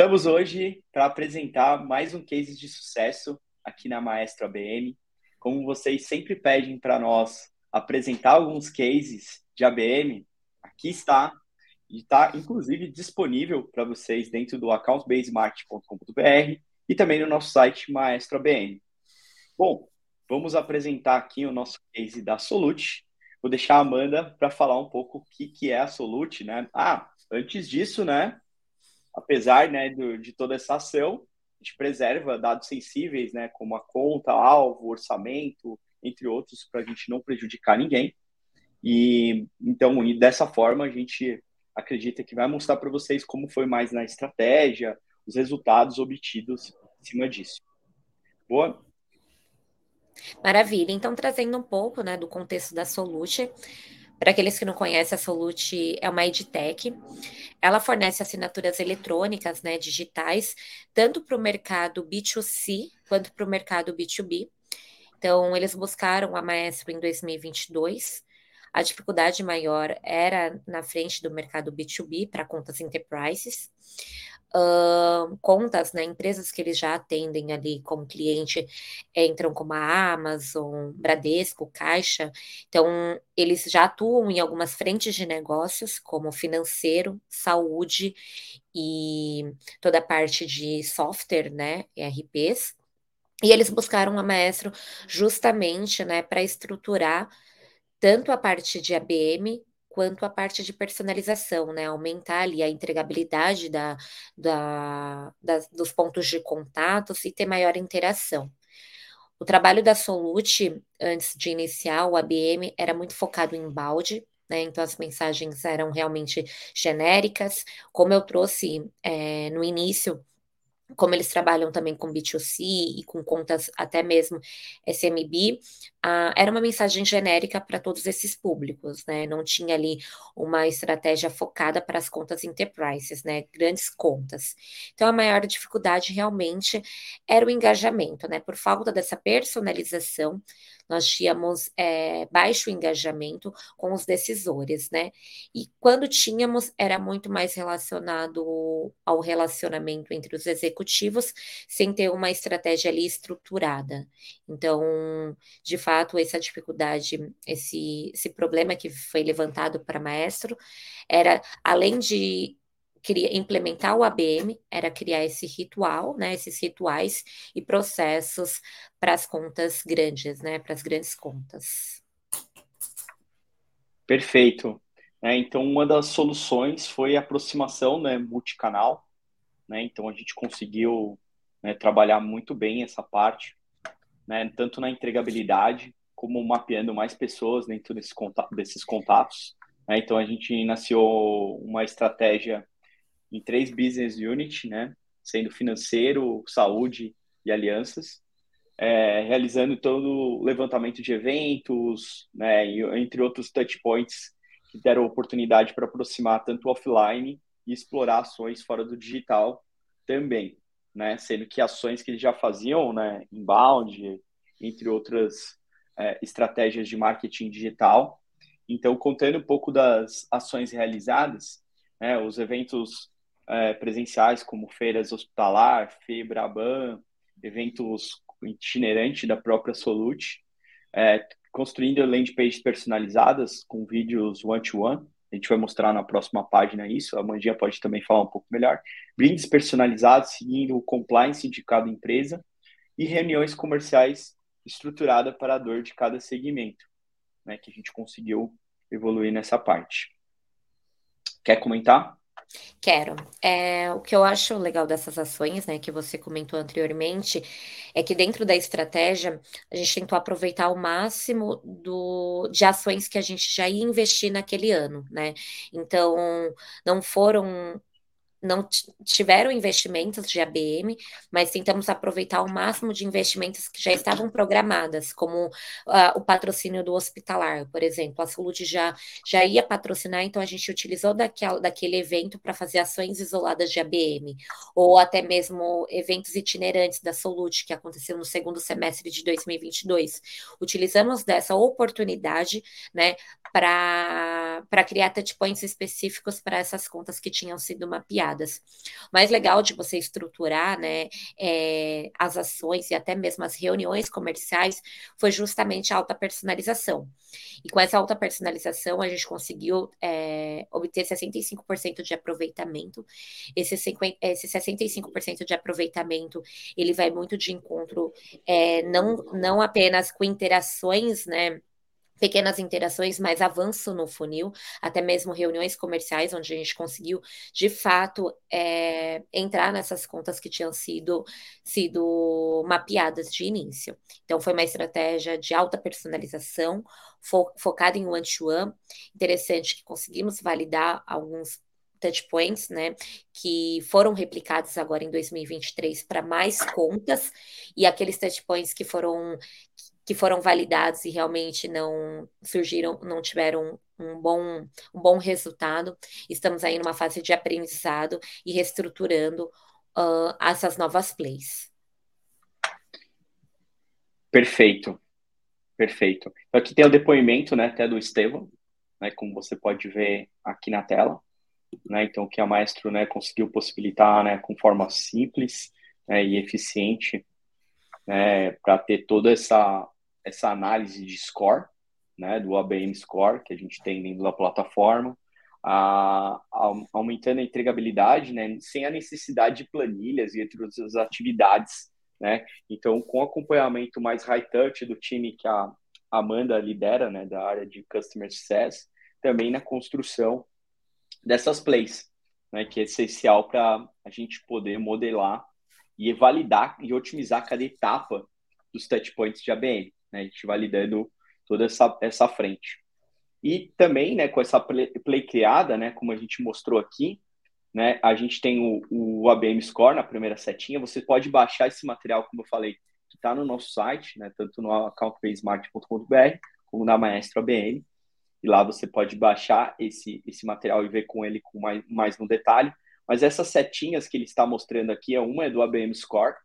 Estamos hoje para apresentar mais um case de sucesso aqui na Maestro ABM. Como vocês sempre pedem para nós apresentar alguns cases de ABM, aqui está e está inclusive disponível para vocês dentro do accountbasemart.com.br e também no nosso site Maestro ABM. Bom, vamos apresentar aqui o nosso case da Solute. Vou deixar a Amanda para falar um pouco o que, que é a Solute, né? Ah, antes disso, né? Apesar né, do, de toda essa ação, a gente preserva dados sensíveis, né, como a conta, alvo, orçamento, entre outros, para a gente não prejudicar ninguém. E então, e dessa forma, a gente acredita que vai mostrar para vocês como foi mais na estratégia, os resultados obtidos em cima disso. Boa? Maravilha. Então, trazendo um pouco né, do contexto da Solute, para aqueles que não conhecem, a Solute é uma edtech. Ela fornece assinaturas eletrônicas, né, digitais, tanto para o mercado B2C quanto para o mercado B2B. Então, eles buscaram a Maestro em 2022. A dificuldade maior era na frente do mercado B2B para contas enterprises uh, contas, né, empresas que eles já atendem ali como cliente, entram como a Amazon, Bradesco, Caixa, então eles já atuam em algumas frentes de negócios, como financeiro, saúde e toda a parte de software, né, ERPs, e eles buscaram a Maestro justamente, né, para estruturar tanto a parte de ABM quanto a parte de personalização, né? Aumentar ali a entregabilidade da, da, dos pontos de contatos e ter maior interação. O trabalho da Solute, antes de iniciar o ABM, era muito focado em balde, né? Então as mensagens eram realmente genéricas. Como eu trouxe é, no início, como eles trabalham também com B2C e com contas até mesmo SMB, ah, era uma mensagem genérica para todos esses públicos, né? Não tinha ali uma estratégia focada para as contas enterprises, né? Grandes contas. Então, a maior dificuldade realmente era o engajamento, né? Por falta dessa personalização, nós tínhamos é, baixo engajamento com os decisores, né? E quando tínhamos, era muito mais relacionado ao relacionamento entre os executivos, sem ter uma estratégia ali estruturada. Então, de fato, essa dificuldade, esse, esse problema que foi levantado para maestro, era além de queria implementar o ABM, era criar esse ritual, né, esses rituais e processos para as contas grandes, né, para as grandes contas. Perfeito. É, então, uma das soluções foi a aproximação né, multicanal. Né, então, a gente conseguiu né, trabalhar muito bem essa parte, né, tanto na entregabilidade, como mapeando mais pessoas dentro desse contato, desses contatos. Né, então, a gente iniciou uma estratégia em três business units, né? Sendo financeiro, saúde e alianças, é, realizando todo o levantamento de eventos, né? Entre outros touch points que deram oportunidade para aproximar tanto offline e explorar ações fora do digital também, né? Sendo que ações que eles já faziam, né? Inbound, entre outras é, estratégias de marketing digital. Então, contando um pouco das ações realizadas, né, os eventos é, presenciais, como feiras hospitalar, FEBRABAN, eventos itinerantes da própria Solute, é, construindo landing pages personalizadas com vídeos one-to-one. -one. A gente vai mostrar na próxima página isso. A Mandinha pode também falar um pouco melhor. Brindes personalizados, seguindo o compliance de cada empresa e reuniões comerciais estruturadas para a dor de cada segmento, né, que a gente conseguiu evoluir nessa parte. Quer comentar? Quero. É, o que eu acho legal dessas ações, né, que você comentou anteriormente, é que dentro da estratégia a gente tentou aproveitar o máximo do, de ações que a gente já ia investir naquele ano, né? Então, não foram não tiveram investimentos de ABM, mas tentamos aproveitar o máximo de investimentos que já estavam programadas, como uh, o patrocínio do hospitalar, por exemplo. A Saúde já, já ia patrocinar, então a gente utilizou daquela, daquele evento para fazer ações isoladas de ABM, ou até mesmo eventos itinerantes da Solute, que aconteceu no segundo semestre de 2022. Utilizamos dessa oportunidade, né, para criar touchpoints específicos para essas contas que tinham sido mapeadas mais legal de você estruturar né, é, as ações e até mesmo as reuniões comerciais foi justamente a alta personalização. E com essa alta personalização, a gente conseguiu é, obter 65% de aproveitamento. Esse, 50, esse 65% de aproveitamento, ele vai muito de encontro, é, não, não apenas com interações, né? Pequenas interações, mais avanço no funil, até mesmo reuniões comerciais, onde a gente conseguiu, de fato, é, entrar nessas contas que tinham sido, sido mapeadas de início. Então, foi uma estratégia de alta personalização, fo focada em one-to-one. Interessante que conseguimos validar alguns touchpoints, né, que foram replicados agora em 2023 para mais contas, e aqueles touchpoints que foram que foram validados e realmente não surgiram, não tiveram um bom, um bom resultado. Estamos aí numa fase de aprendizado e reestruturando uh, essas novas plays. Perfeito, perfeito. Então, aqui tem o depoimento, né, até do Estevam, né, como você pode ver aqui na tela, né, então que a Maestro, né, conseguiu possibilitar, né, com forma simples né, e eficiente, né, para ter toda essa essa análise de score, né, do ABM Score que a gente tem dentro da plataforma, a, a, aumentando a entregabilidade, né, sem a necessidade de planilhas e outras atividades, né, então com acompanhamento mais high touch do time que a Amanda lidera, né, da área de Customer Success, também na construção dessas plays, né, que é essencial para a gente poder modelar e validar e otimizar cada etapa dos touchpoints de ABM. Né? A gente vai lidando toda essa, essa frente. E também, né, com essa play, play criada, né, como a gente mostrou aqui, né, a gente tem o, o ABM Score na primeira setinha. Você pode baixar esse material, como eu falei, que está no nosso site, né, tanto no accountbasemart.com.br como na Maestro ABM. E lá você pode baixar esse, esse material e ver com ele com mais, mais no detalhe. Mas essas setinhas que ele está mostrando aqui, é uma é do ABM Score,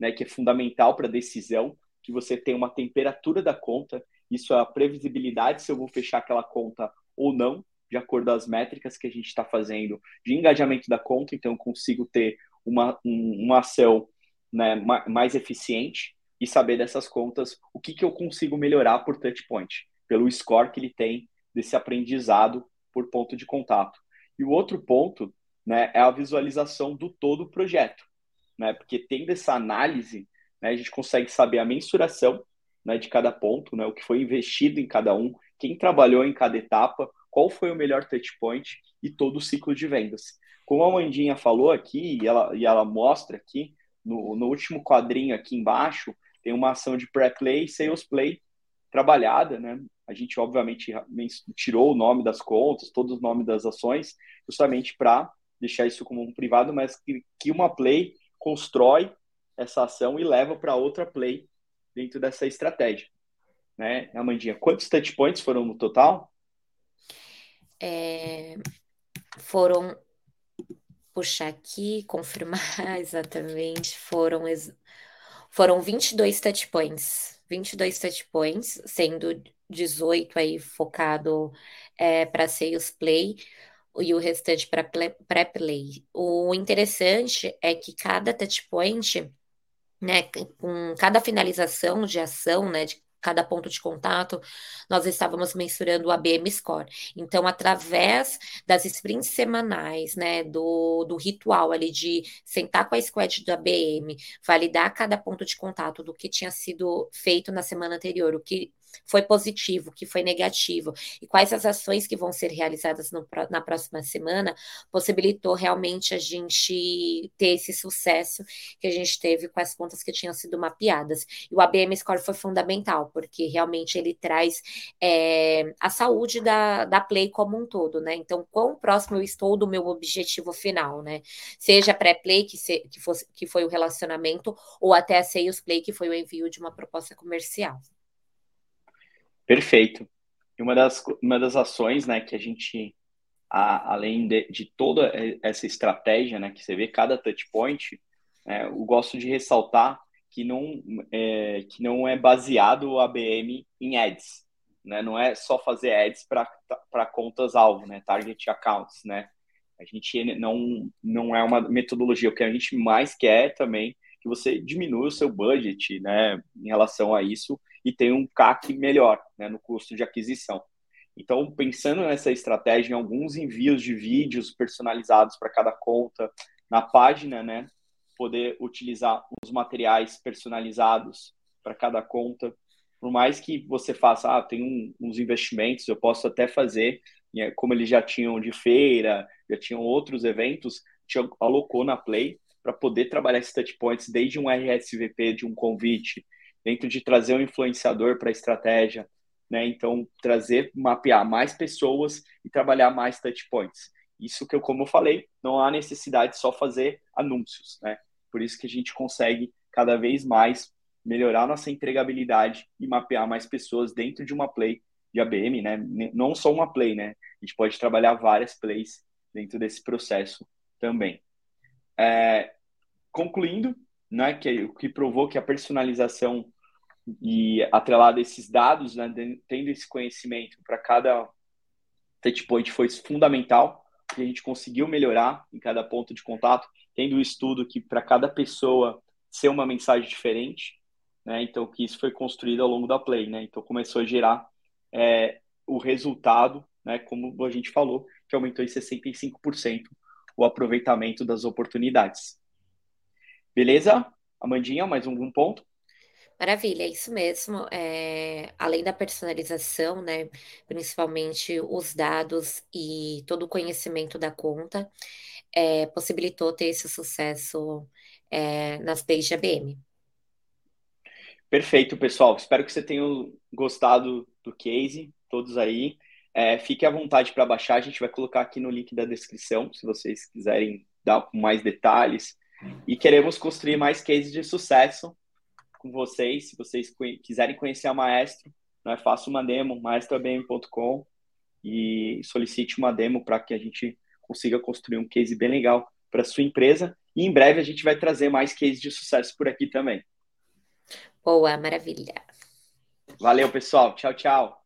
né, que é fundamental para decisão que você tem uma temperatura da conta, isso é a previsibilidade se eu vou fechar aquela conta ou não, de acordo as métricas que a gente está fazendo de engajamento da conta, então eu consigo ter uma, um, uma ação né, mais eficiente e saber dessas contas o que, que eu consigo melhorar por touchpoint, pelo score que ele tem desse aprendizado por ponto de contato. E o outro ponto né, é a visualização do todo o projeto, né, porque tendo essa análise né, a gente consegue saber a mensuração né, de cada ponto, né, o que foi investido em cada um, quem trabalhou em cada etapa, qual foi o melhor touchpoint e todo o ciclo de vendas. Como a Mandinha falou aqui, e ela, e ela mostra aqui, no, no último quadrinho aqui embaixo, tem uma ação de pré-play e sales play trabalhada, né? A gente, obviamente, tirou o nome das contas, todos os nomes das ações, justamente para deixar isso como um privado, mas que, que uma play constrói essa ação e leva para outra play dentro dessa estratégia. Né, Amandinha, quantos touch points foram no total? É, foram, puxar aqui, confirmar exatamente, foram, foram 22 touch points, 22 touch points, sendo 18 aí focado é, para sales play, e o restante para pré-play. O interessante é que cada touchpoint né, com cada finalização de ação, né, de cada ponto de contato, nós estávamos mensurando o ABM Score. Então, através das sprints semanais, né, do, do ritual ali de sentar com a squad do ABM, validar cada ponto de contato do que tinha sido feito na semana anterior, o que foi positivo, que foi negativo, e quais as ações que vão ser realizadas no, na próxima semana, possibilitou realmente a gente ter esse sucesso que a gente teve com as contas que tinham sido mapeadas. E o ABM Score foi fundamental, porque realmente ele traz é, a saúde da, da Play como um todo, né? Então, quão próximo eu estou do meu objetivo final, né? Seja pré-play, que, se, que, que foi o relacionamento, ou até a Sales Play, que foi o envio de uma proposta comercial. Perfeito. E uma das, uma das ações né, que a gente, a, além de, de, toda essa estratégia né, que você vê, cada touch point, é, eu gosto de ressaltar que não é, que não é baseado o ABM em ads. Né? Não é só fazer ads para contas-alvo, né? target accounts. Né? A gente não, não é uma metodologia. O que a gente mais quer também é que você diminua o seu budget né, em relação a isso e tenha um CAC melhor né, no custo de aquisição. Então, pensando nessa estratégia, em alguns envios de vídeos personalizados para cada conta, na página, né, poder utilizar os materiais personalizados para cada conta. Por mais que você faça, ah, tem um, uns investimentos, eu posso até fazer, é, como eles já tinham de feira, já tinham outros eventos, te alocou na Play para poder trabalhar esses touch points desde um RSVP de um convite, dentro de trazer um influenciador para a estratégia, né? Então, trazer, mapear mais pessoas e trabalhar mais touch points. Isso que eu, como eu falei, não há necessidade de só fazer anúncios, né? Por isso que a gente consegue cada vez mais melhorar nossa entregabilidade e mapear mais pessoas dentro de uma play de ABM, né? Não só uma play, né? A gente pode trabalhar várias plays dentro desse processo também. É, concluindo, né, que o que provou que a personalização e atrelado a esses dados, né, tendo esse conhecimento para cada touchpoint foi fundamental e a gente conseguiu melhorar em cada ponto de contato, tendo o um estudo que para cada pessoa ser uma mensagem diferente, né? Então que isso foi construído ao longo da play, né? Então começou a gerar é, o resultado, né? Como a gente falou, que aumentou em 65% o aproveitamento das oportunidades. Beleza? Amandinha, mais algum ponto? Maravilha, é isso mesmo. É, além da personalização, né, principalmente os dados e todo o conhecimento da conta, é, possibilitou ter esse sucesso é, nas pages de ABM. Perfeito, pessoal. Espero que você tenha gostado do case, todos aí. É, fique à vontade para baixar, a gente vai colocar aqui no link da descrição, se vocês quiserem dar mais detalhes. E queremos construir mais cases de sucesso com vocês. Se vocês quiserem conhecer a Maestro, né, faça uma demo, maestroabm.com e solicite uma demo para que a gente consiga construir um case bem legal para sua empresa. E em breve a gente vai trazer mais cases de sucesso por aqui também. Boa, maravilha. Valeu, pessoal. Tchau, tchau.